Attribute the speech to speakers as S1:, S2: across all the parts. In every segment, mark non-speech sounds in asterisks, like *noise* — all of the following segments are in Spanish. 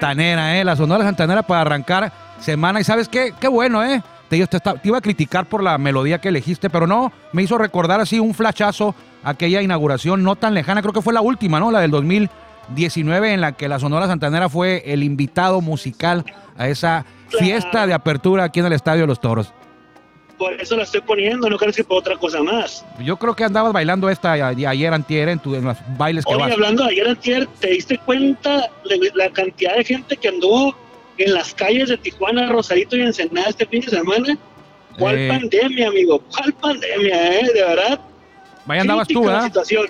S1: Santanera, ¿eh? La Sonora Santanera para arrancar semana. Y sabes qué, qué bueno, ¿eh? Te, te, te, iba a criticar por la melodía que elegiste, pero no, me hizo recordar así un flashazo aquella inauguración no tan lejana, creo que fue la última, ¿no? La del 2019 en la que la Sonora Santanera fue el invitado musical a esa fiesta de apertura aquí en el Estadio de los Toros.
S2: Por eso la estoy poniendo, no creo que por otra cosa más.
S1: Yo creo que andabas bailando esta ayer antier en, tu, en los bailes que
S2: Oye,
S1: vas.
S2: hablando de ayer antier, ¿te diste cuenta de la cantidad de gente que anduvo en las calles de Tijuana, Rosarito y Ensenada este fin de semana? ¿Cuál
S1: Eh.
S2: pandemia, amigo? ¿Cuál pandemia, eh? De verdad.
S1: Vaya andabas tú, ¿verdad?
S2: situación.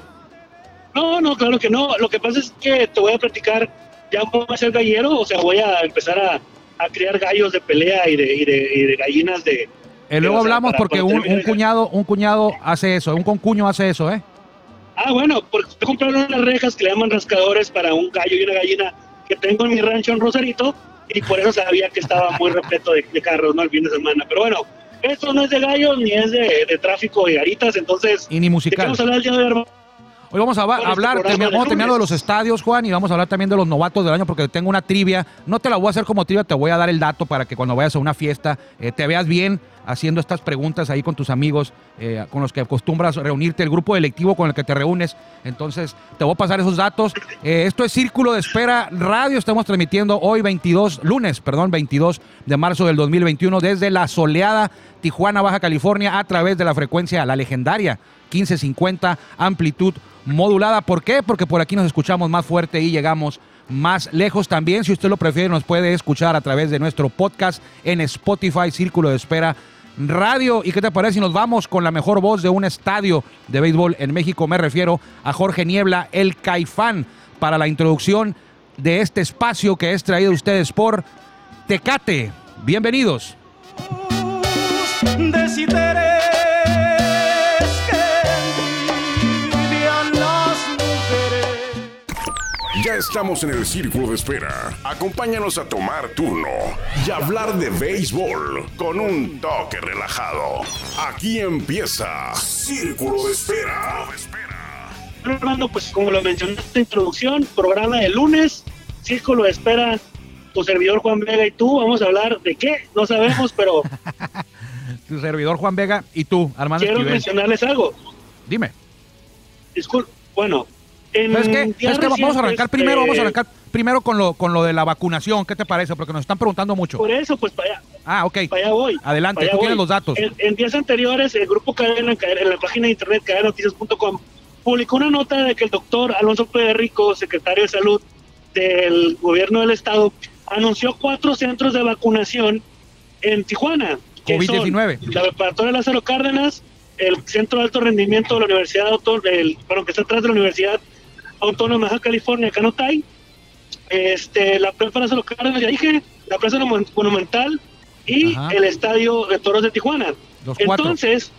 S2: No, no, claro que no. Lo que pasa es que te voy a platicar, ya voy a ser gallero, o sea, voy a empezar a, a criar gallos de pelea y de, y de, y de gallinas de...
S1: Eh, luego hablamos porque un,
S2: terminar
S1: un cuñado, un cuñado hace eso, un concuño hace eso, ¿eh?
S2: Ah, bueno, porque estoy comprando unas rejas que le llaman rascadores para un gallo y una gallina que tengo en mi rancho en Rosarito y por eso sabía que estaba muy repleto de, de carros, ¿no? El fin de semana. Pero bueno, esto no es de gallos ni es de, de tráfico de garitas, entonces...
S1: Y ni
S2: ¿De
S1: musical.
S2: vamos a hablar de hoy,
S1: vamos a
S2: este
S1: hablar, termi-
S2: de
S1: vamos terminando de
S2: lunes.
S1: los estadios, Juan, y vamos a hablar también de los novatos del año, porque tengo una trivia. No te la voy a hacer como trivia, te voy a dar el dato para que cuando vayas a una fiesta eh, te veas bien haciendo estas preguntas ahí con tus amigos, eh, con los que acostumbras reunirte, el grupo electivo con el que te reúnes. Entonces, te voy a pasar esos datos. Eh, esto es Círculo de Espera Radio. Estamos transmitiendo hoy 22, lunes, perdón, 22 de marzo del 2021 desde la soleada Tijuana, Baja California, a través de la frecuencia, la legendaria 1550, amplitud modulada. ¿Por qué? Porque por aquí nos escuchamos más fuerte y llegamos más lejos también. Si usted lo prefiere, nos puede escuchar a través de nuestro podcast en Spotify, Círculo de Espera Radio. ¿Y qué te parece si nos vamos con la mejor voz de un estadio de béisbol en México? Me refiero a Jorge Niebla, el Caifán, para la introducción de este espacio que es traído a ustedes por Tecate. Bienvenidos.
S3: Estamos en el círculo de espera. Acompáñanos a tomar turno y hablar de béisbol con un toque relajado. Aquí empieza Círculo de Espera.
S2: Bueno, Armando, pues como lo mencionaste en la introducción, programa de lunes, Círculo de Espera, tu servidor Juan Vega y tú, vamos a hablar de qué, no sabemos, pero *laughs*
S1: Tu servidor Juan Vega y tú, Armando
S2: quiero
S1: Esquivel.
S2: mencionarles algo.
S1: Dime.
S2: Disculpe, bueno, en
S1: ¿Sabes qué?
S2: días
S1: ¿Sabes qué? Vamos a arrancar primero, vamos a
S2: eh,
S1: arrancar primero con lo, con lo de la vacunación. ¿Qué te parece? Porque nos están preguntando mucho.
S2: Por eso, pues para allá,
S1: Ah, ok.
S2: para allá voy.
S1: Adelante,
S2: allá
S1: tú tienes los datos.
S2: En, en días anteriores, el grupo Cadena, en la página de internet cadenoticias.com, publicó una nota de que el doctor Alonso Pérez Rico, secretario de Salud del gobierno del estado, anunció cuatro centros de vacunación en Tijuana. que
S1: COVID-19.
S2: son La preparatoria Lázaro Cárdenas, el Centro de Alto Rendimiento de la Universidad Autónoma, bueno, que está atrás de la Universidad Autónoma de California, Canotay, este, la Plaza Lázaro Cárdenas, ya dije, la Plaza Mon- Monumental y
S1: Ajá.
S2: el Estadio de Toros de Tijuana.
S1: Los cuatro.
S2: Entonces,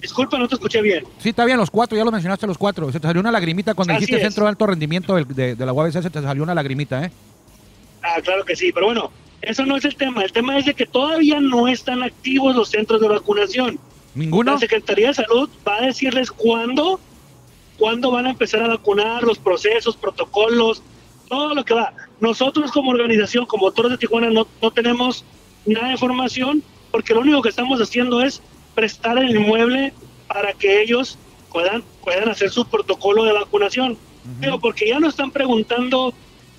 S2: disculpa, no te escuché bien.
S1: Sí, está bien, los cuatro, ya los mencionaste los cuatro. Se te salió una lagrimita cuando
S2: Así
S1: dijiste
S2: es.
S1: centro de alto rendimiento de, de la UABC, se te salió una lagrimita, ¿eh?
S2: Ah, claro que sí, pero bueno, eso no es el tema. El tema es de que todavía no están activos los centros de vacunación.
S1: ¿Ninguno?
S2: La Secretaría de Salud va a decirles cuándo, cuándo van a empezar a vacunar, los procesos, protocolos, todo lo que va. Nosotros como organización, como Toros de Tijuana, no, no tenemos nada de información porque lo único que estamos haciendo es prestar el inmueble para que ellos puedan, puedan hacer su protocolo de vacunación. Pero porque ya nos están preguntando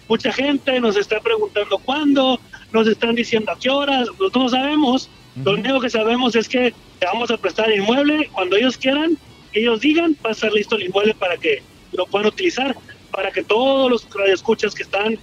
S2: mucha gente, nos está preguntando cuándo, nos están diciendo a qué horas, nosotros no sabemos. Lo
S1: Ujú.
S2: único que sabemos es que vamos a prestar el inmueble cuando ellos quieran, ellos digan, va a estar listo el inmueble para que lo puedan utilizar, para que todos los radioescuchas que están,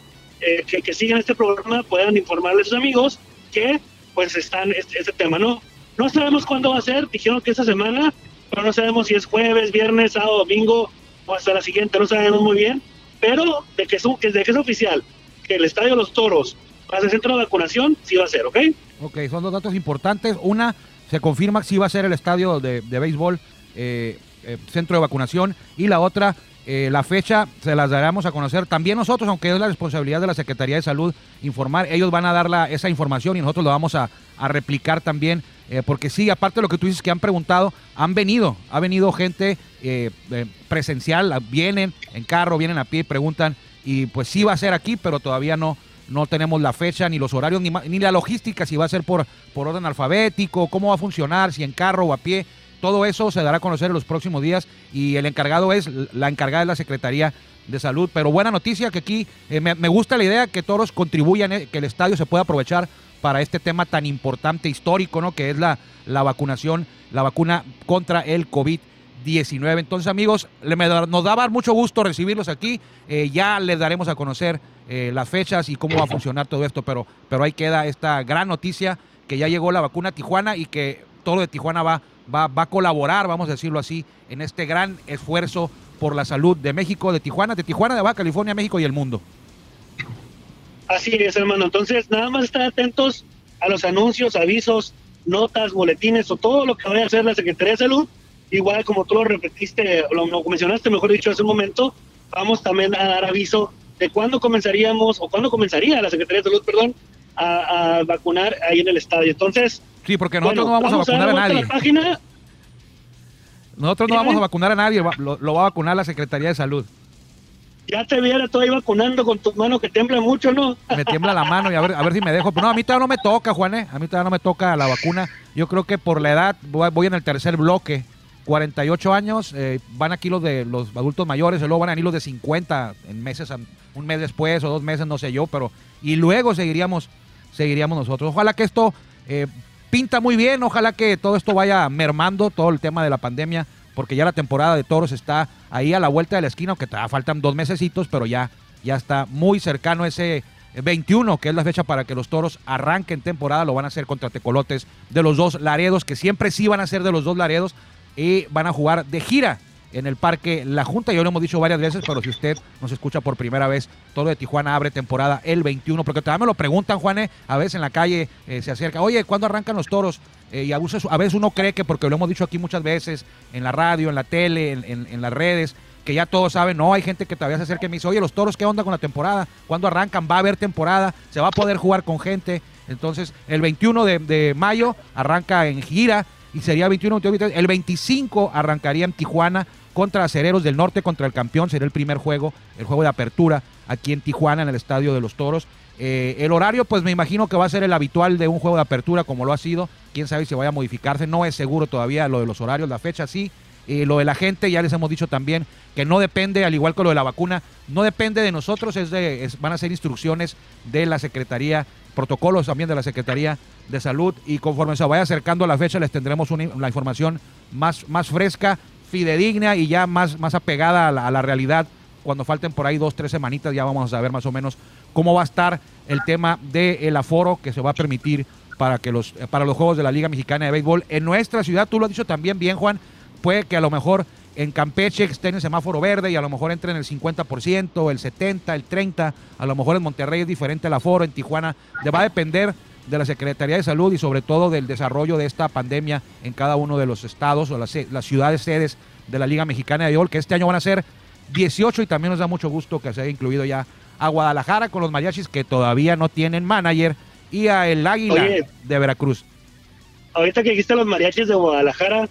S2: eh, que, que siguen este programa puedan informarle a sus amigos que pues están este, este tema, ¿no? No sabemos cuándo va a ser, dijeron que esta semana, pero no sabemos si es jueves, viernes, sábado, domingo o hasta la siguiente, no sabemos muy bien, pero de que es, de que es oficial que el Estadio los Toros va a centro de vacunación, sí va a ser, ¿ok?
S1: Ok, son dos datos importantes. Una, se confirma que sí va a ser el estadio de, de béisbol, eh, eh, centro de vacunación. Y la otra, eh, la fecha se las daremos a conocer también nosotros, aunque es la responsabilidad de la Secretaría de Salud informar. Ellos van a dar la- esa información y nosotros lo vamos a, replicar también. porque sí, aparte de lo que tú dices que han preguntado, han venido, ha venido gente presencial, vienen en carro, vienen a pie y preguntan y pues sí va a ser aquí, pero todavía no, no tenemos la fecha, ni los horarios, ni, ni la logística, si va a ser por, por orden alfabético, cómo va a funcionar, si en carro o a pie. Todo eso se dará a conocer en los próximos días y el encargado es, la encargada es la Secretaría de Salud. Pero buena noticia que aquí eh, me, gusta la idea que todos contribuyan, eh, que el estadio se pueda aprovechar para este tema tan importante, histórico, ¿no? Que es la, la vacunación, la vacuna contra el COVID-19. Entonces, amigos, nos daba mucho gusto recibirlos aquí. Eh, ya les daremos a conocer las fechas y cómo va a funcionar todo esto, pero, pero ahí queda esta gran noticia que ya llegó la vacuna a Tijuana y que todo de Tijuana va, va, va a colaborar, vamos a decirlo así, en este gran esfuerzo por la salud de México, de Tijuana, de Tijuana, de Baja California, México y el mundo.
S2: Así es, hermano. Entonces, nada más estar atentos a los anuncios, avisos, notas, boletines o todo lo que vaya a hacer la Secretaría de Salud. Igual como tú lo repetiste, lo, lo mencionaste, mejor dicho, hace un momento, vamos también a dar aviso de cuándo comenzaríamos, o cuándo comenzaría la Secretaría de Salud, perdón, a, vacunar ahí en el estadio. Entonces,
S1: Sí, porque nosotros
S2: bueno,
S1: no vamos, a vacunar a
S2: vuelta
S1: nadie.
S2: la página.
S1: Nosotros no vamos a vacunar a nadie, lo, lo va a vacunar la Secretaría de Salud.
S2: Ya te viera todo ahí vacunando con tus manos que temblan mucho, ¿no?
S1: Me tiembla la mano y a ver, a ver si me dejo. Pero no, a mí todavía no me toca, Juané. A mí todavía no me toca la vacuna. Yo creo que por la edad voy, voy en el tercer bloque. 48 años, eh, van aquí los de los adultos mayores, y luego van a venir los de 50 en meses, un mes después o dos meses, no sé yo, pero y luego seguiríamos, seguiríamos nosotros. Ojalá que esto eh, pinta muy bien, ojalá que todo esto vaya mermando, todo el tema de la pandemia, porque ya la temporada de toros está ahí a la vuelta de la esquina, aunque todavía faltan dos mesecitos, pero ya, ya está muy cercano ese 21, que es la fecha para que los toros arranquen temporada, lo van a hacer contra Tecolotes de los dos Laredos, que siempre sí van a ser de los dos Laredos, y van a jugar de gira en el parque La Junta, ya lo hemos dicho varias veces, pero si usted nos escucha por primera vez, todo de Tijuana abre temporada el 21, porque también me lo preguntan, Juanes, a veces en la calle eh, se acerca, oye, ¿cuándo arrancan los toros? Eh, y a veces, a veces uno cree que, porque lo hemos dicho aquí muchas veces, en la radio, en la tele, en las redes, que ya todos saben, no, hay gente que todavía se acerca y me dice, oye, los toros, ¿qué onda con la temporada? ¿Cuándo arrancan? ¿Va a haber temporada? ¿Se va a poder jugar con gente? Entonces, el 21 de, de mayo arranca en gira y sería 21, 22, 23. El 25 arrancaría en Tijuana contra Acereros del Norte, contra el campeón. Sería el primer juego, el juego de apertura aquí en Tijuana, en el Estadio de los Toros. Eh, el horario, pues me imagino que va a ser el habitual de un juego de apertura, como lo ha sido. Quién sabe si vaya a modificarse. No es seguro todavía lo de los horarios, la fecha sí. Eh, lo de la gente, ya les hemos dicho también que no depende, al igual que lo de la vacuna, no depende de nosotros, es de, van a ser instrucciones de la Secretaría, protocolos también de la Secretaría de Salud y conforme se vaya acercando la fecha les tendremos la información más, más fresca, fidedigna y ya más, más apegada a la, realidad. Cuando falten por ahí dos, tres semanitas ya vamos a saber más o menos cómo va a estar el tema del aforo que se va a permitir para que los para los juegos de la Liga Mexicana de Béisbol en nuestra ciudad. Tú lo has dicho también bien, Juan. Puede que a lo mejor en Campeche estén en semáforo verde y a lo mejor entren el 50%, el 70%, el 30%. A lo mejor en Monterrey es diferente el aforo, en Tijuana. Le va a depender de la Secretaría de Salud y sobre todo del desarrollo de esta pandemia en cada uno de los estados o las, ciudades sedes de la Liga Mexicana de Béisbol, que este año van a ser 18 y también nos da mucho gusto que se haya incluido ya a Guadalajara con los mariachis que todavía no tienen manager y a el Águila
S2: Oye.
S1: de Veracruz.
S2: Ahorita que dijiste los mariachis de Guadalajara,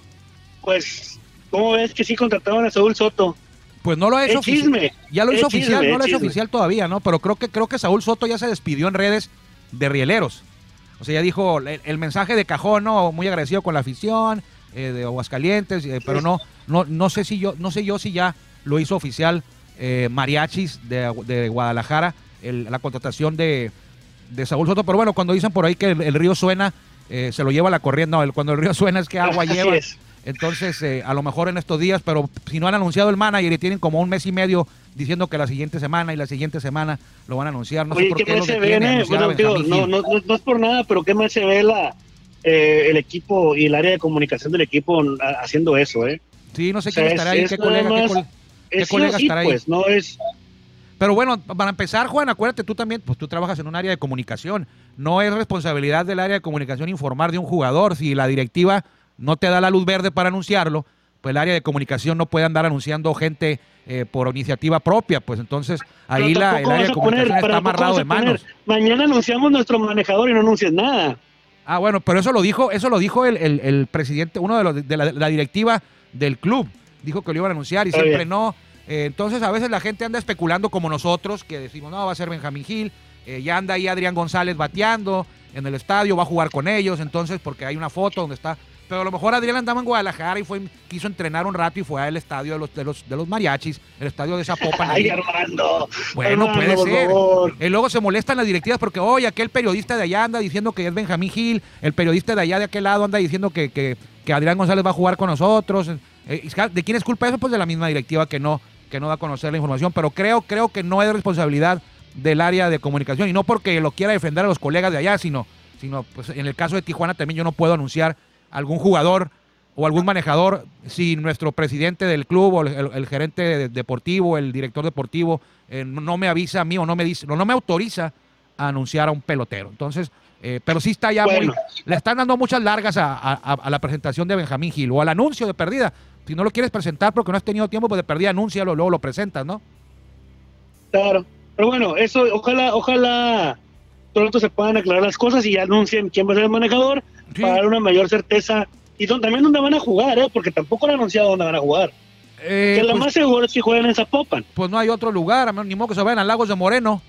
S2: pues, ¿cómo ves que sí contrataron a Saúl Soto?
S1: Pues no lo ha hecho
S2: Es chisme.
S1: Ya lo
S2: Es
S1: hizo
S2: chisme,
S1: oficial, no lo ha hecho oficial todavía, ¿no? Pero creo que creo que Saúl Soto ya se despidió en redes de Rieleros. O sea, ya dijo el, el mensaje de cajón, ¿no? Muy agradecido con la afición eh, de Aguascalientes, eh, pero no, no, no sé si yo, no sé yo si ya lo hizo oficial eh, Mariachis de, de Guadalajara, el- la contratación de, de Saúl Soto. Pero bueno, cuando dicen por ahí que el, el río suena, eh, se lo lleva la corriente. No, cuando el río suena es que agua lleva.
S2: es.
S1: Entonces, eh, a lo mejor en estos días, pero si no han anunciado el manager y tienen como un mes y medio diciendo que la siguiente semana y la siguiente semana lo van a anunciar, no sé por
S2: ¿qué se ve, eh? Bueno,
S1: Benjamín
S2: no, no, no, es por nada, pero qué mal se ve la, eh, el equipo y el área de comunicación del equipo haciendo eso, ¿eh?
S1: Sí, no sé
S2: o sea,
S1: quién
S2: es-
S1: estará ahí,
S2: es
S1: qué colega, qué,
S2: más-
S1: col-
S2: Es
S1: colega
S2: sí,
S1: estará ahí.
S2: no es...
S1: Pero bueno, para empezar, Juan, acuérdate tú también, pues tú trabajas en un área de comunicación. No es responsabilidad del área de comunicación informar de un jugador. Si la directiva no te da la luz verde para anunciarlo, pues el área de comunicación no puede andar anunciando gente eh, por iniciativa propia. Pues entonces ahí la, el área de
S2: poner-
S1: comunicación está amarrado de manos.
S2: Mañana anunciamos nuestro manejador y no anuncias nada.
S1: Ah, bueno, pero eso lo dijo, eso lo dijo el, el- el presidente, uno de los de la, la directiva del club. Dijo que lo iban a anunciar y siempre no. Eh, entonces a veces la gente anda especulando como nosotros, que decimos, no, va a ser Benjamín Gil, eh, ya anda ahí Adrián González bateando en el estadio, va a jugar con ellos, entonces porque hay una foto donde está... Pero a lo mejor Adrián andaba en Guadalajara y fue, quiso entrenar un rato y fue al estadio de los, de los, de los mariachis, el estadio de Zapopan. *laughs*
S2: Ay. Armando.
S1: Bueno,
S2: Armando,
S1: puede ser. Y luego se molestan las directivas porque, oye, aquel periodista de allá anda diciendo que es Benjamín Gil, el periodista de allá de aquel lado anda diciendo que, que, que Adrián González va a jugar con nosotros. Eh, ¿De quién es culpa eso? Pues de la misma directiva que no, que no da a conocer la información. Pero creo, creo que no es responsabilidad del área de comunicación. Y no porque lo quiera defender a los colegas de allá, sino, sino pues en el caso de Tijuana también yo no puedo anunciar algún jugador o algún manejador si nuestro presidente del club o el, el- el gerente de- deportivo, el director deportivo, eh, no, me avisa a mí o no me dice, no, no me autoriza a anunciar a un pelotero. Entonces, eh, pero sí está ya
S2: Bueno.
S1: muy, le están dando muchas largas a, a- la presentación de Benjamín Gil o al anuncio de perdida. Si no lo quieres presentar porque no has tenido tiempo, pues de perdida anúncialo, luego lo presentas, ¿no?
S2: Claro. Pero bueno, eso, ojalá, ojalá pronto se puedan aclarar las cosas y ya anuncien quién va a ser el manejador
S1: Sí.
S2: para dar una mayor certeza. Y también dónde van a jugar, ¿eh? Porque tampoco han anunciado dónde van a jugar.
S1: Eh,
S2: que lo
S1: pues,
S2: más seguro es que jueguen en Zapopan.
S1: pues no hay otro lugar, ni modo que se vayan a Lagos de Moreno,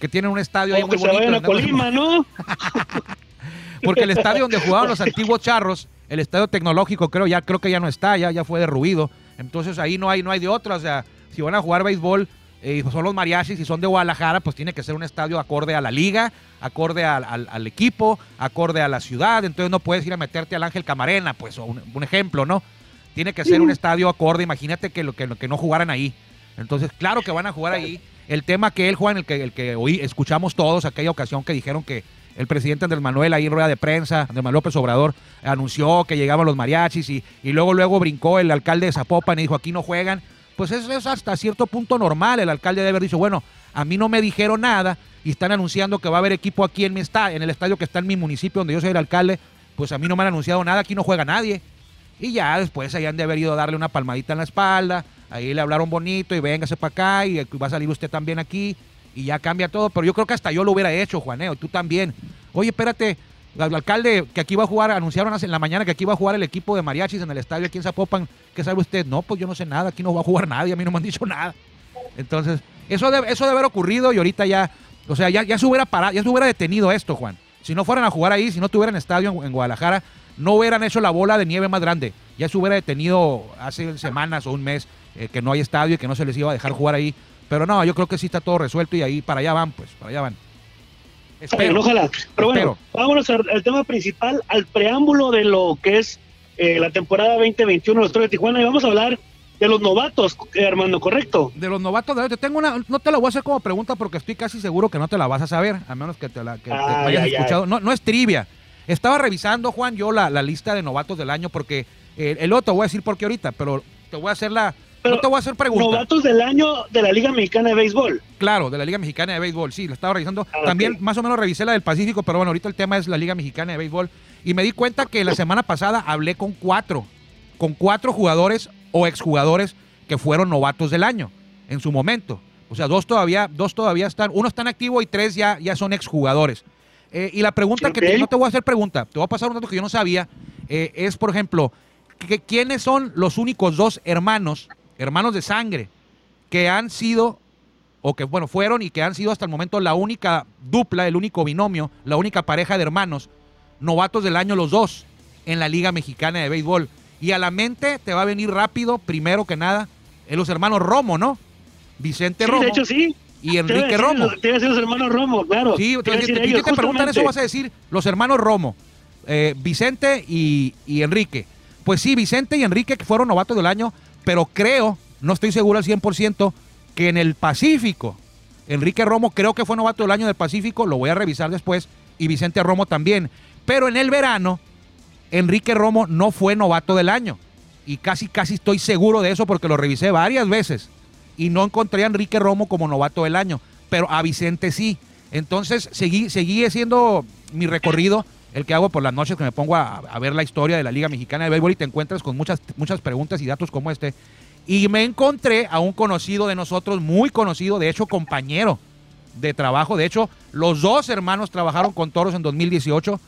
S1: que tienen un estadio ahí
S2: O
S1: muy
S2: que se
S1: bonito.
S2: vayan a Colima, ¿no? *laughs* *laughs*
S1: Porque el estadio donde jugaban los antiguos charros, el estadio tecnológico, creo ya creo que ya no está, ya, ya fue derruido. Entonces ahí no hay, no hay de otra. O sea, si van a jugar béisbol eh, son los mariachis y son de Guadalajara, pues tiene que ser un estadio acorde a la liga, acorde al, al- al equipo, acorde a la ciudad. Entonces no puedes ir a meterte al Ángel Camarena, pues, un, un ejemplo, ¿no? Tiene que ser un estadio acorde. Imagínate que, lo, que, que no jugaran ahí. Entonces, claro que van a jugar ahí. El tema que él juega, en el que, el que hoy escuchamos todos, aquella ocasión que dijeron que el presidente Andrés Manuel ahí en rueda de prensa, Andrés Manuel López Obrador, anunció que llegaban los mariachis y, y luego luego brincó el alcalde de Zapopan y dijo aquí no juegan. Pues eso es hasta cierto punto normal. El alcalde debe haber dicho, bueno, a mí no me dijeron nada y están anunciando que va a haber equipo aquí en mi esta- en el estadio que está en mi municipio donde yo soy el alcalde, pues a mí no me han anunciado nada, aquí no juega nadie. Y ya después ahí han de haber ido a darle una palmadita en la espalda, ahí le hablaron bonito y véngase para acá y va a salir usted también aquí y ya cambia todo. Pero yo creo que hasta yo lo hubiera hecho, Juaneo, tú también. Oye, espérate, al alcalde que aquí va a jugar, anunciaron en la mañana que aquí va a jugar el equipo de mariachis en el estadio aquí en Zapopan. ¿Qué sabe usted? No, pues yo no sé nada, aquí no va a jugar *laughs* nadie, a mí no me han dicho nada. Entonces, eso debe, eso debe haber ocurrido y ahorita ya, o sea, ya, ya se hubiera parado, ya se hubiera detenido esto, Juan. Si no fueran a jugar ahí, si no tuvieran estadio en, en Guadalajara, no hubieran hecho la bola de nieve más grande. Ya se hubiera detenido hace semanas o un mes eh, que no hay estadio y que no se les iba a dejar jugar ahí. Pero no, yo creo que sí está todo resuelto y ahí para allá van, pues, para allá van.
S2: Bueno, ojalá. Pero bueno,
S1: Espero.
S2: vámonos al, al tema principal, al preámbulo de lo que es eh, la temporada 2021 de los Toros de Tijuana y vamos a hablar de los novatos, eh, Armando, ¿correcto?
S1: De los novatos de te tengo una, no te la voy a hacer como pregunta porque estoy casi seguro que no te la vas a saber, a menos que te la que te
S2: Ay,
S1: hayas
S2: ay, ay.
S1: escuchado. No, no es trivia. Estaba revisando, Juan, yo la, la lista de novatos del año porque eh, el otro voy a decir por qué ahorita, pero te voy a hacer la.
S2: Pero,
S1: no te voy a hacer pregunta.
S2: Novatos del año de la Liga Mexicana de Béisbol.
S1: Claro, de la Liga Mexicana de Béisbol, sí, la estaba revisando.
S2: Ah,
S1: También más o menos revisé la del Pacífico, pero bueno, ahorita el tema es la Liga Mexicana de Béisbol. Y me di cuenta que la semana pasada hablé con cuatro, con cuatro jugadores o exjugadores que fueron novatos del año en su momento. O sea, dos todavía, dos todavía están, uno está en activo y tres ya, ya son exjugadores. Eh, y la pregunta que te- no te voy a hacer pregunta, te voy a pasar un dato que yo no sabía, eh, es por ejemplo, que- ¿quiénes son los únicos dos hermanos, hermanos de sangre, que han sido o que bueno fueron y que han sido hasta el momento la única dupla, el único binomio, la única pareja de hermanos, novatos del año los dos en la Liga Mexicana de Béisbol. Y a la mente te va a venir rápido, primero que nada, eh, los hermanos Romo, ¿no? Vicente
S2: Sí,
S1: Romo
S2: de hecho sí.
S1: y
S2: Te
S1: Enrique
S2: decir
S1: Romo.
S2: te iba a decir los hermanos Romo, claro.
S1: Sí,
S2: Te
S1: te,
S2: ellos,
S1: te preguntan eso, vas a decir los hermanos Romo, eh, Vicente y, y Enrique. Pues sí, Vicente y Enrique que fueron novatos del año, pero creo, no estoy seguro al 100%, que en el Pacífico, Enrique Romo creo que fue novato del año del Pacífico, lo voy a revisar después, y Vicente Romo también. Pero en el verano, Enrique Romo no fue novato del año. Y casi, casi estoy seguro de eso porque lo revisé varias veces. Y no encontré a Enrique Romo como novato del año. Pero a Vicente sí. Entonces seguí, seguí haciendo mi recorrido, el que hago por las noches que me pongo a, a ver la historia de la Liga Mexicana de Béisbol y te encuentras con muchas, muchas preguntas y datos como este. Y me encontré a un conocido de nosotros, muy conocido, de hecho compañero de trabajo. De hecho, los dos hermanos trabajaron con Toros en 2018.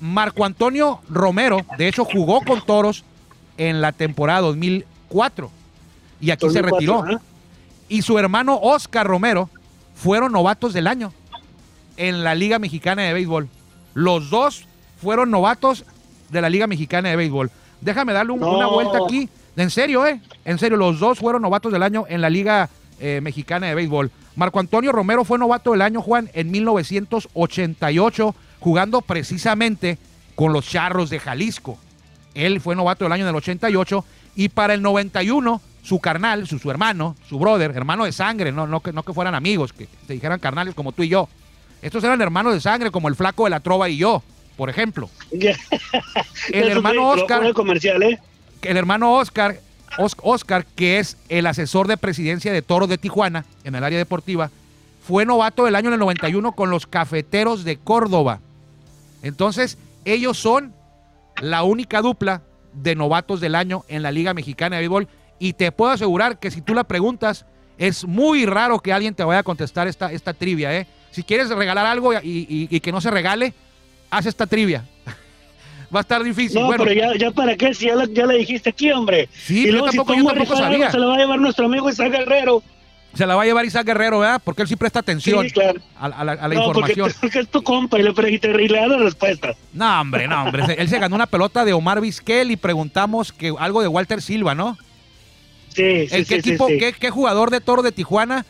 S1: Marco Antonio Romero, de hecho, jugó con Toros en la temporada 2004. y aquí se
S2: 2004,
S1: retiró.
S2: ajá.
S1: Y su hermano Oscar Romero fueron novatos del año en la Liga Mexicana de Béisbol. Los dos fueron novatos de la Liga Mexicana de Béisbol. Déjame darle un-
S2: No.
S1: una vuelta aquí. En serio, ¿eh? En serio, los dos fueron novatos del año en la Liga eh, Mexicana de Béisbol. Marco Antonio Romero fue novato del año, Juan, en 1988, jugando precisamente con los Charros de Jalisco. Él fue novato del año en el 88 y para el 91 su carnal, su, su hermano, su brother, hermano de sangre, no, no, que, no que fueran amigos, que se dijeran carnales como tú y yo. Estos eran hermanos de sangre como el flaco de la trova y yo, por ejemplo. *laughs*
S2: Ya.
S1: El hermano Oscar,
S2: el comercial, ¿eh?
S1: el hermano Oscar, Os- Oscar, que es el asesor de presidencia de Toros de Tijuana en el área deportiva, fue novato del año en el 91 con los Cafeteros de Córdoba. Entonces, ellos son la única dupla de novatos del año en la Liga Mexicana de Béisbol. Y te puedo asegurar que si tú la preguntas, es muy raro que alguien te vaya a contestar esta, esta trivia. ¿eh? Si quieres regalar algo y, y- y que no se regale, haz esta trivia. *laughs* Va a estar difícil.
S2: No,
S1: bueno,
S2: pero ya, ya para qué, si ya, la- ya dijiste aquí, hombre.
S1: Sí,
S2: y
S1: yo
S2: luego,
S1: tampoco-
S2: si
S1: yo tampoco
S2: rifar algo,
S1: sabía.
S2: Se lo va a llevar nuestro amigo Isaac Guerrero.
S1: se la va a llevar Isaac Guerrero, ¿verdad? Porque él sí presta atención
S2: Sí, claro.
S1: a, a la, a la
S2: no, porque,
S1: información.
S2: porque es tu compa y le, y le da las respuestas.
S1: No, hombre, no, hombre. Él se ganó una pelota de Omar Vizquel y preguntamos que algo de Walter Silva, ¿no?
S2: Sí, sí,
S1: ¿El qué
S2: sí, sí,
S1: equipo,
S2: sí.
S1: Qué, qué jugador de Toro de Tijuana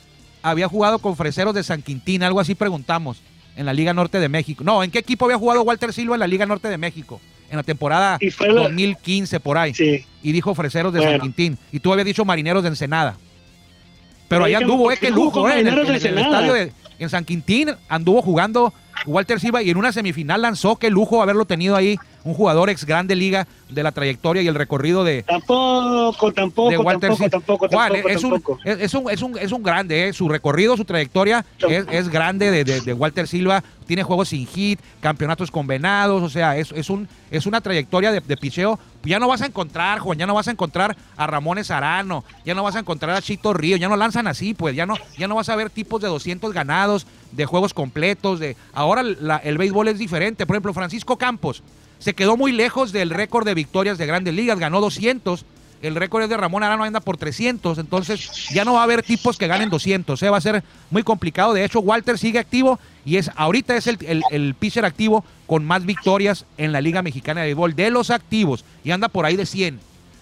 S1: había jugado con Freseros de San Quintín? Algo así preguntamos en la Liga Norte de México. No, ¿en qué equipo había jugado Walter Silva en la Liga Norte de México? En la temporada
S2: Y fue la-
S1: 2015 por ahí.
S2: Sí.
S1: Y dijo Freseros de San. Quintín. Y tú habías dicho Marineros de Ensenada. Pero ahí anduvo,
S2: ¿por
S1: eh,
S2: jugó
S1: lujo, eh, en el, en estadio de en San Quintín anduvo jugando Walter Silva y en una semifinal lanzó, qué lujo haberlo tenido ahí, un jugador ex grande liga de la trayectoria y el recorrido de,
S2: Tampoco, tampoco,
S1: de Walter
S2: tampoco,
S1: Silva.
S2: tampoco,
S1: Juan,
S2: tampoco,
S1: es, un,
S2: tampoco.
S1: es, es un, es, un, es un grande, eh, su recorrido, su trayectoria es, es grande de, de- de Walter Silva, tiene juegos sin hit, campeonatos con venados, o sea, es, es, un, es una trayectoria de, de picheo. Ya no vas a encontrar, Juan, ya no vas a encontrar a Ramones Arano, ya no vas a encontrar a Chito Río, ya no lanzan así, pues, ya no, ya no vas a ver tipos de 200 ganados, de juegos completos, de ahora el béisbol es diferente. Por ejemplo, Francisco Campos se quedó muy lejos del récord de victorias de grandes ligas, ganó 200. El récord es de Ramón Arano, anda por 300. Entonces, ya no va a haber tipos que ganen 200. ¿eh? Va a ser muy complicado. De hecho, Walter sigue activo y es ahorita es el, el, el pitcher activo con más victorias en la Liga Mexicana de Béisbol de los activos y anda por ahí de 100.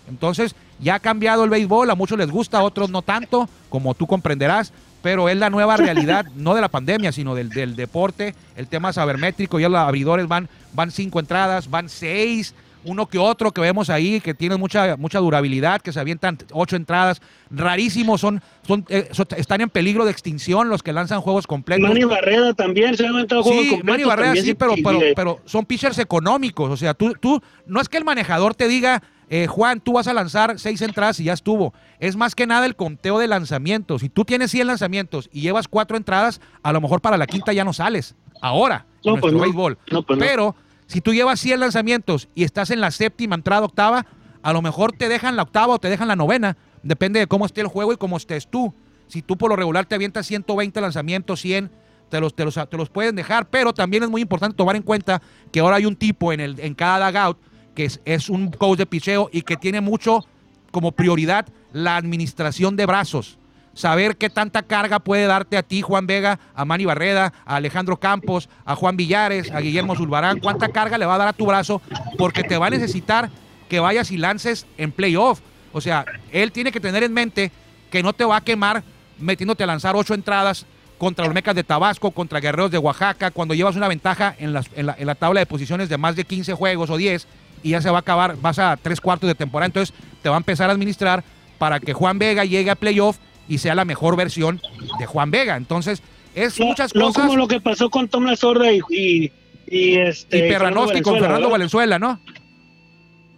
S1: Entonces, ya ha cambiado el béisbol, a muchos les gusta, a otros no tanto, como tú comprenderás, pero es la nueva realidad, no de la pandemia, sino del, del deporte, el tema sabermétrico, ya los abridores van, van cinco entradas, van seis, uno que otro que vemos ahí, que tienen mucha, mucha durabilidad, que se avientan ocho entradas, rarísimos, son, son, eh, son- están en peligro de extinción los que lanzan juegos completos.
S2: Manny Barrera también se ha aventado juegos
S1: Sí,
S2: completos.
S1: Manny Barrera sí, pero, pero, pero son pitchers económicos. O sea, tú, tú, no es que el manejador te diga, eh, Juan, tú vas a lanzar seis entradas y ya estuvo. Es más que nada el conteo de lanzamientos. Si tú tienes 100 lanzamientos y llevas cuatro entradas, a lo mejor para la quinta ya no sales. Ahora, en nuestro
S2: pues no.
S1: béisbol.
S2: No, pues
S1: pero si tú llevas 100 lanzamientos y estás en la séptima entrada, octava, a lo mejor te dejan la octava o te dejan la novena. Depende de cómo esté el juego y cómo estés tú. Si tú por lo regular te avientas 120 lanzamientos, 100, te los, te los, te los pueden dejar. Pero también es muy importante tomar en cuenta que ahora hay un tipo en, el, en cada dugout que es, un coach de picheo y que tiene mucho como prioridad la administración de brazos. Saber qué tanta carga puede darte a ti, Juan Vega, a Manny Barreda, a Alejandro Campos, a Juan Villares, a Guillermo Zulbarán, cuánta carga le va a dar a tu brazo, porque te va a necesitar que vayas y lances en playoff. O sea, él tiene que tener en mente que no te va a quemar metiéndote a lanzar ocho entradas contra los Mecas de Tabasco, contra Guerreros de Oaxaca, cuando llevas una ventaja en, en la, en la tabla de posiciones de más de 15 juegos o 10 y ya se va a acabar, vas a tres cuartos de temporada, entonces te va a empezar a administrar para que Juan Vega llegue a playoff y sea la mejor versión de Juan Vega. Entonces, es muchas cosas.
S2: como lo que pasó con Tom La Sorda y, y, y, este,
S1: y Perranowski con Fernando
S2: ¿verdad?
S1: Valenzuela, ¿no?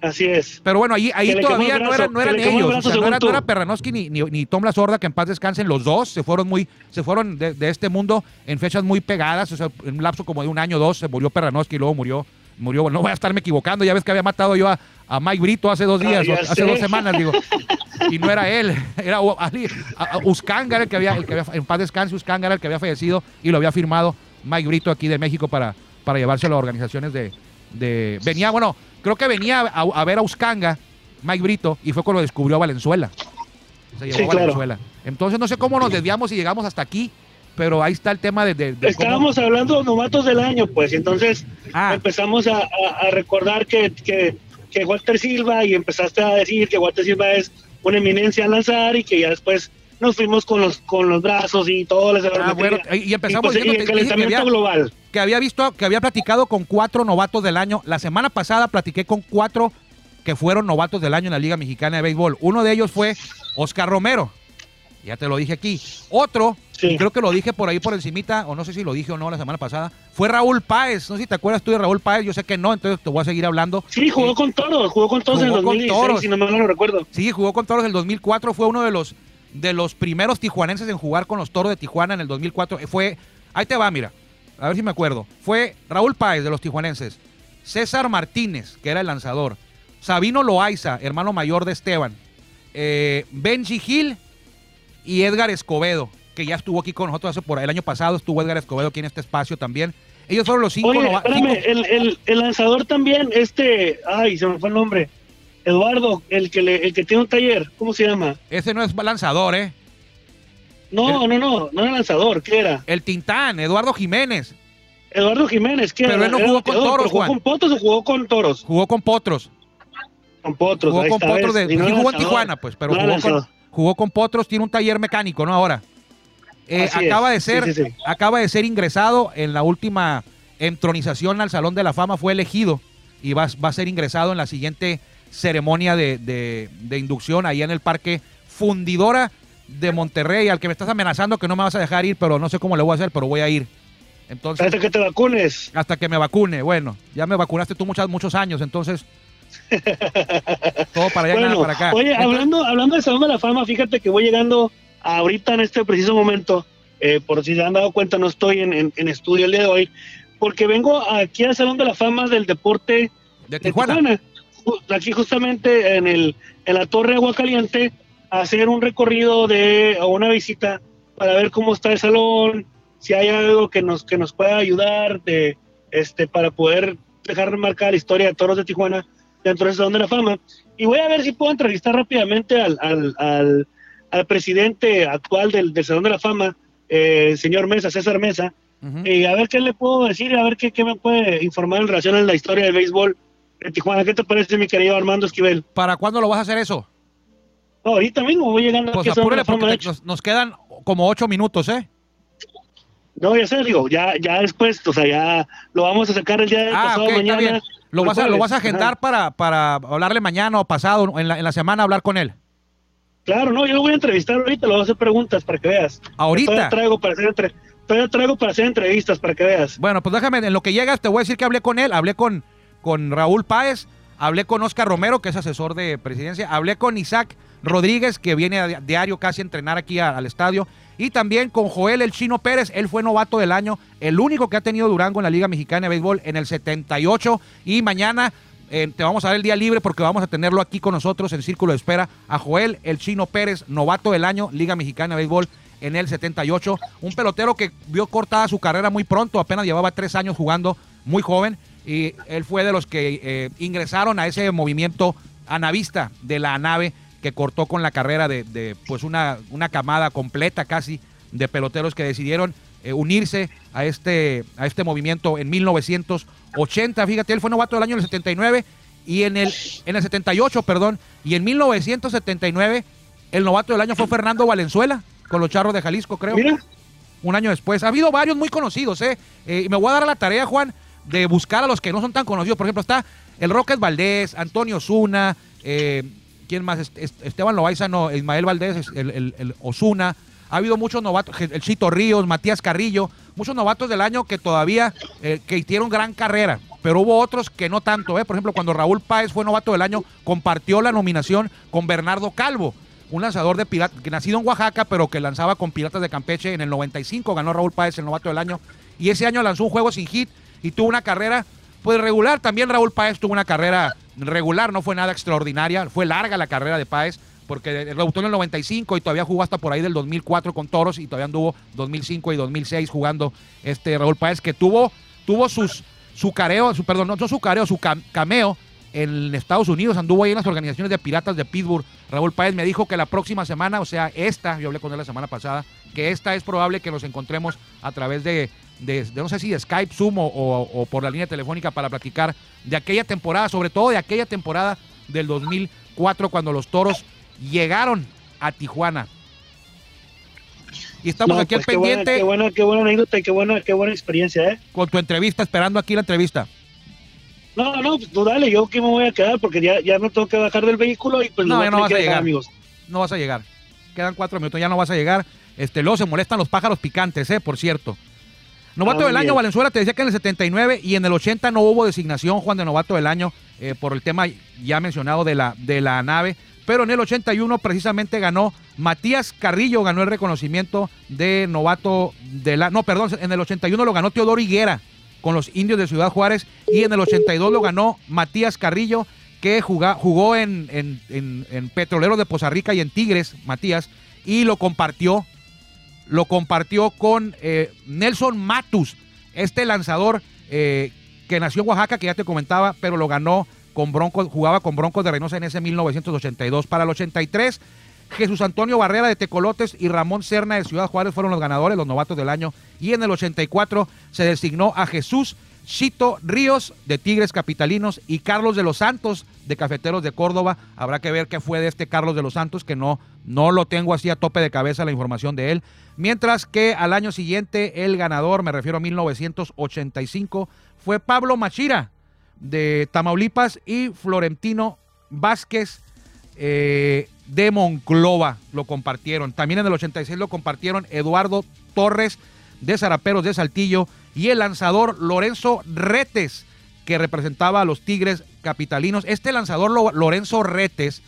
S2: Así es.
S1: Pero bueno, ahí, ahí todavía no, eran, no
S2: el
S1: ellos. O
S2: brazo
S1: sea, no era, no
S2: tú.
S1: era Perranowski ni, ni, ni Tom La Sorda, que en paz descansen. Los dos se fueron muy, se fueron de, de este mundo en fechas muy pegadas. O sea, en un lapso como de un año o dos se murió Perranowski y luego murió. Murió no voy a estarme equivocando. Ya ves que había matado yo a, a Mike Brito hace dos
S2: Ah,
S1: días, o- hace dos semanas, digo. Y no era él, *laughs* era Ali- Uscanga, era el que había, el que había, en paz descanse, Uscanga era el que había fallecido y lo había firmado Mike Brito aquí de México para, para llevárselo a organizaciones de, de. Venía, bueno, creo que venía a, a ver a Uscanga, Mike Brito, y fue cuando descubrió a Valenzuela. Se llevó
S2: Sí,
S1: a
S2: claro.
S1: Valenzuela. Entonces no sé cómo nos desviamos y llegamos hasta aquí, pero ahí está el tema de... de- de cómo-
S2: Estábamos hablando de novatos del año, pues, y entonces
S1: Ah.
S2: empezamos a, a- a recordar que, que, que Walter Silva y empezaste a decir que Walter Silva es una eminencia al lanzar y que ya después nos fuimos con los con los brazos y todo les
S1: Ah, bueno, y empezamos
S2: pues, y el
S1: que había-
S2: global.
S1: que había visto, que había platicado con cuatro novatos del año. La semana pasada platiqué con cuatro que fueron novatos del año en la Liga Mexicana de Béisbol. Uno de ellos fue Oscar Romero. Ya te lo dije aquí. Otro,
S2: Sí.
S1: y creo que lo dije por ahí por encimita, o no sé si lo dije o no la semana pasada, fue Raúl Páez. No sé si te acuerdas tú de Raúl Páez, yo sé que no, entonces te voy a seguir hablando.
S2: Sí, jugó con toros, jugó con toros en el
S1: Jugó con
S2: 2016,
S1: Toros.
S2: si no me lo recuerdo.
S1: Sí, jugó con Toros en el 2004, fue uno de los de los primeros tijuanenses en jugar con los Toros de Tijuana en el 2004. Eh, Fue, ahí te va, mira, a ver si me acuerdo. Fue Raúl Páez de los tijuanenses, César Martínez, que era el lanzador, Sabino Loaiza, hermano mayor de Esteban, eh, Benji Gil y Edgar Escobedo, que ya estuvo aquí con nosotros hace por el año pasado, estuvo Edgar Escobedo aquí en este espacio también. Ellos fueron los cinco
S2: Oye, espérame,
S1: cinco-
S2: el, el, el lanzador también, este, ay, se me fue el nombre, Eduardo, el que le, el que tiene un taller, ¿cómo se llama?
S1: Ese no es lanzador, ¿eh?
S2: No, no, no, no era lanzador, ¿qué era?
S1: El Tintán, Eduardo Jiménez.
S2: Eduardo Jiménez, ¿qué
S1: Pero
S2: era?
S1: él no
S2: Era
S1: jugó con
S2: bateador,
S1: toros,
S2: ¿Jugó
S1: Juan.
S2: con Potros o jugó con toros?
S1: Jugó con Potros.
S2: Con Potros,
S1: Jugó
S2: ahí
S1: con
S2: está,
S1: Potros de.
S2: no
S1: sí jugó en. Tijuana, pues, pero
S2: No era
S1: jugó, con,
S2: lanzador.
S1: jugó con Potros, tiene un taller mecánico, ¿no? Ahora. Eh, acaba
S2: es,
S1: de ser,
S2: sí, sí, sí.
S1: acaba de ser ingresado en la última entronización al Salón de la Fama, fue elegido y va, va a ser ingresado en la siguiente ceremonia de, de- de inducción ahí en el Parque Fundidora de Monterrey, al que me estás amenazando que no me vas a dejar ir, pero no sé cómo le voy a hacer, pero voy a ir. Entonces,
S2: Hasta que te vacunes.
S1: hasta que me vacune. Bueno, ya me vacunaste tú muchos, muchos años, entonces. *laughs* todo para allá, nada
S2: Bueno,
S1: para acá.
S2: oye,
S1: Entonces-
S2: hablando, hablando del Salón de la Fama, fíjate que voy llegando ahorita en este preciso momento, eh, por si se han dado cuenta, no estoy en, en- en estudio el día de hoy, porque vengo aquí al Salón de la Fama del Deporte
S1: de
S2: de
S1: Tijuana.
S2: Tijuana. Ju- Aquí justamente en, el, en la Torre Agua Caliente, a hacer un recorrido de o una visita para ver cómo está el salón, si hay algo que nos, que nos pueda ayudar de, este, para poder dejar marcar la historia de toros de Tijuana dentro del Salón de la Fama. Y voy a ver si puedo entrevistar rápidamente al, al, al, al presidente actual del, del Salón de la Fama, eh, el señor Mesa, César Mesa, y a ver qué le puedo decir, a ver qué, qué me puede informar en relación a la historia del béisbol de Tijuana. ¿Qué te parece, mi querido Armando Esquivel?
S1: ¿Para cuándo lo vas a hacer eso?
S2: No, ahorita mismo voy llegando
S1: Pues
S2: la Fama,
S1: porque te- nos, nos quedan como ocho minutos, ¿eh?
S2: No, ya sé, digo, ya, ya después, o sea, ya lo vamos a sacar el día de
S1: Ah,
S2: pasado
S1: está
S2: mañana.
S1: bien. Lo vas, a, lo vas a agendar
S2: Ajá.
S1: para, para hablarle mañana o pasado, en la, en la semana, hablar con él.
S2: Claro, no, yo lo voy a entrevistar ahorita, le voy a hacer preguntas para que veas.
S1: Ahorita.
S2: Todavía traigo para hacer, entre- todavía traigo para hacer entrevistas para que veas.
S1: Bueno, pues déjame, en lo que llegas te voy a decir que hablé con él, hablé con, con Raúl Páez, hablé con Oscar Romero, que es asesor de presidencia, hablé con Isaac Rodríguez, que viene a di- diario casi a entrenar aquí a- al estadio, y también con Joel El Chino Pérez, él fue novato del año, el único que ha tenido Durango en la Liga Mexicana de Béisbol en el 78, y mañana eh, te vamos a dar el día libre porque vamos a tenerlo aquí con nosotros en Círculo de Espera a Joel El Chino Pérez, novato del año, Liga Mexicana de Béisbol en el 78. Un pelotero que vio cortada su carrera muy pronto, apenas llevaba tres años jugando, muy joven, y él fue de los que eh, ingresaron a ese movimiento anavista de la nave que cortó con la carrera de, de, pues una, una camada completa casi de peloteros que decidieron eh, unirse a este, a este movimiento en 1980. Fíjate, él fue novato del año en el 79 y en el, en el 78, perdón, y en 1979 el novato del año fue Fernando Valenzuela con los Charros de Jalisco, creo
S2: Mira,
S1: un año después. Ha habido varios muy conocidos, ¿eh? Eh, y me voy a dar a la tarea, Juan, de buscar a los que no son tan conocidos. Por ejemplo, está el Roques Valdés, Antonio Zuna, eh, ¿quién más? Est- Est- Esteban Loaiza, no, Ismael Valdés, el- el Osuna. Ha habido muchos novatos, el Chito Ríos, Matías Carrillo, muchos novatos del año que todavía, eh, que hicieron gran carrera, pero hubo otros que no tanto, ¿eh? Por ejemplo, cuando Raúl Páez fue novato del año, compartió la nominación con Bernardo Calvo, un lanzador de pirata, que nacido en Oaxaca, pero que lanzaba con Piratas de Campeche en el 95, ganó Raúl Páez el novato del año, y ese año lanzó un juego sin hit y tuvo una carrera, pues regular, también Raúl Páez tuvo una carrera regular, no fue nada extraordinaria, fue larga la carrera de Páez, porque debutó en el 95 y todavía jugó hasta por ahí del 2004 con Toros y todavía anduvo 2005 y 2006 jugando este Raúl Páez, que tuvo, tuvo sus, su careo, su, perdón, no su careo, su cam- cameo en Estados Unidos, anduvo ahí en las organizaciones de piratas de Pittsburgh. Raúl Páez me dijo que la próxima semana, o sea, esta, yo hablé con él la semana pasada, que esta es probable que nos encontremos a través de, de- de, no sé si de Skype, Zoom o, o- o por la línea telefónica para platicar de aquella temporada, sobre todo de aquella temporada del 2004 cuando los toros llegaron a Tijuana. Y estamos
S2: No,
S1: aquí al
S2: pues, buena-
S1: pendiente
S2: Qué buena, qué buena anécdota y qué buena, qué buena experiencia, ¿eh?
S1: con tu entrevista, esperando aquí la entrevista.
S2: No, no, pues tú dale, yo que me voy a quedar porque ya, ya me tengo que bajar del vehículo y pues
S1: No, ya no vas a
S2: dejar,
S1: llegar.
S2: amigos.
S1: no vas a llegar. Quedan cuatro minutos, ya no vas a llegar. Este, luego se molestan los pájaros picantes, eh, por cierto. Novato
S2: Ah,
S1: del año. Valenzuela, te decía que en el 79 y en el 80 no hubo designación, Juan, de novato del año, eh, por el tema ya mencionado de la, de la nave. Pero en el 81 precisamente ganó Matías Carrillo, ganó el reconocimiento de novato de la... No, perdón, en el 81 lo ganó Teodoro Higuera con los indios de Ciudad Juárez y en el 82 lo ganó Matías Carrillo que jugó en, en, en- en de Poza Rica y en Tigres, Matías, y lo compartió, lo compartió con eh, Nelson Matus, este lanzador eh, que nació en Oaxaca, que ya te comentaba, pero lo ganó con Broncos, jugaba con Broncos de Reynosa en ese 1982. Para el 83, Jesús Antonio Barrera de Tecolotes y Ramón Serna de Ciudad Juárez fueron los ganadores, los novatos del año. Y en el 84 se designó a Jesús Chito Ríos de Tigres Capitalinos y Carlos de los Santos de Cafeteros de Córdoba. Habrá que ver qué fue de este Carlos de los Santos, que no, no lo tengo así a tope de cabeza la información de él. Mientras que al año siguiente el ganador, me refiero a 1985, fue Pablo Machira de Tamaulipas y Florentino Vázquez eh, de Monclova lo compartieron. También en el 86 lo compartieron Eduardo Torres de Zaraperos de Saltillo y el lanzador Lorenzo Retes, que representaba a los Tigres Capitalinos. Este lanzador Lo- Lorenzo Retes,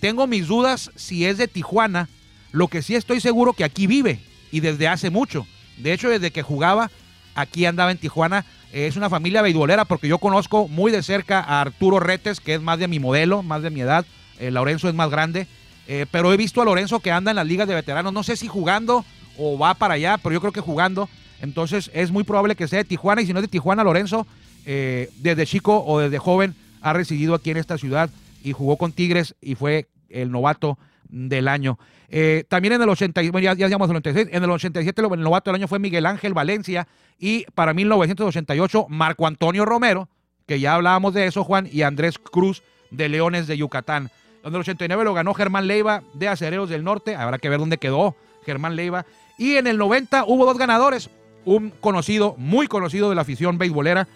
S1: tengo mis dudas si es de Tijuana, lo que sí estoy seguro que aquí vive y desde hace mucho. De hecho, desde que jugaba, aquí andaba en Tijuana. Es una familia beisbolera porque yo conozco muy de cerca a Arturo Retes, que es más de mi modelo, más de mi edad. Eh, Lorenzo es más grande. Eh, pero he visto a Lorenzo que anda en las ligas de veteranos. No sé si jugando o va para allá, pero yo creo que jugando. Entonces es muy probable que sea de Tijuana. Y si no es de Tijuana, Lorenzo, eh, desde chico o desde joven, ha residido aquí en esta ciudad y jugó con Tigres y fue el novato del año. Eh, también en el 80, y- bueno, ya, ya llegamos al 96, en el 87 el novato del año fue Miguel Ángel Valencia y para 1988 Marco Antonio Romero, que ya hablábamos de eso, Juan, y Andrés Cruz de Leones de Yucatán. En el 89 lo ganó Germán Leiva de Acereros del Norte, habrá que ver dónde quedó Germán Leiva. Y en el 90 hubo dos ganadores, un conocido, muy conocido de la afición beisbolera,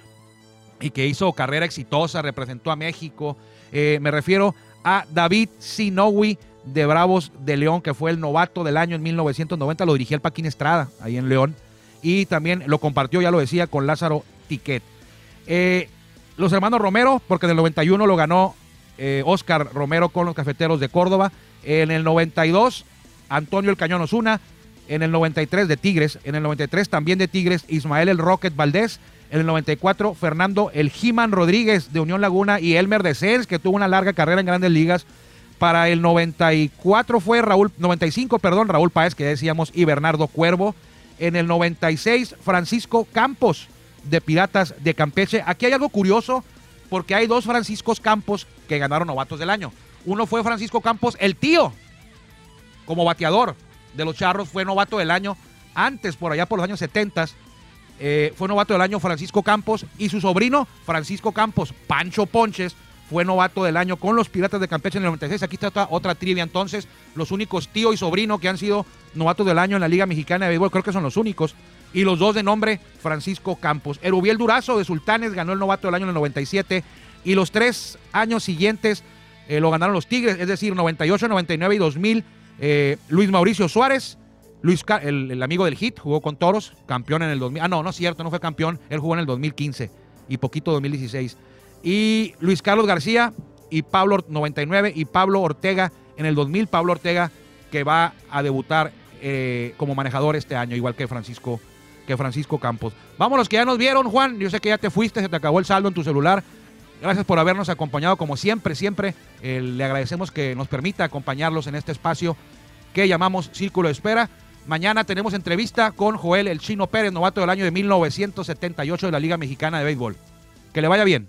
S1: y que hizo carrera exitosa, representó a México. Eh, me refiero a David Sinowi de Bravos de León, que fue el novato del año en 1990. Lo dirigía el Paquín Estrada ahí en León. Y también lo compartió, ya lo decía, con Lázaro Tiquet. Eh, los hermanos Romero, porque en el 91 lo ganó eh, Oscar Romero con los Cafeteros de Córdoba. En el 92, Antonio El Cañón Osuna. En el 93 de Tigres. En el 93 también de Tigres, Ismael El Rocket Valdés. En el 94, Fernando El Jiman Rodríguez de Unión Laguna y Elmer de Sens, que tuvo una larga carrera en grandes ligas. Para el 94 fue Raúl, 95, perdón, Raúl Páez, que decíamos, y Bernardo Cuervo. En el 96, Francisco Campos de Piratas de Campeche. Aquí hay algo curioso, porque hay dos Franciscos Campos que ganaron novatos del año. Uno fue Francisco Campos, el tío, como bateador de los Charros, fue novato del año. Antes, por allá por los años 70, eh, fue novato del año Francisco Campos y su sobrino Francisco Campos, Pancho Ponches, fue novato del año con los Piratas de Campeche en el 96. Aquí está otra, trivia entonces. Los únicos tío y sobrino que han sido novatos del año en la Liga Mexicana de Béisbol, creo que son los únicos. Y los dos de nombre Francisco Campos. Erubiel Durazo de Sultanes ganó el novato del año en el 97. Y los tres años siguientes eh, lo ganaron los Tigres, es decir, 98, 99 y 2000. eh, Luis Mauricio Suárez, Luis el, el amigo del Hit, jugó con Toros, campeón en el 2000. Ah, no, no es cierto, no fue campeón. Él jugó en el 2015 y poquito 2016. Y Luis Carlos García y Pablo Or- 99 y Pablo Ortega en el 2000. Pablo Ortega que va a debutar eh, como manejador este año, igual que Francisco, que Francisco Campos. Vámonos, que ya nos vieron, Juan. Yo sé que ya te fuiste, se te acabó el saldo en tu celular. Gracias por habernos acompañado como siempre, siempre. eh, le agradecemos que nos permita acompañarlos en este espacio que llamamos Círculo de Espera. Mañana tenemos entrevista con Joel El Chino Pérez, novato del año de 1978 de la Liga Mexicana de Béisbol. Que le vaya bien.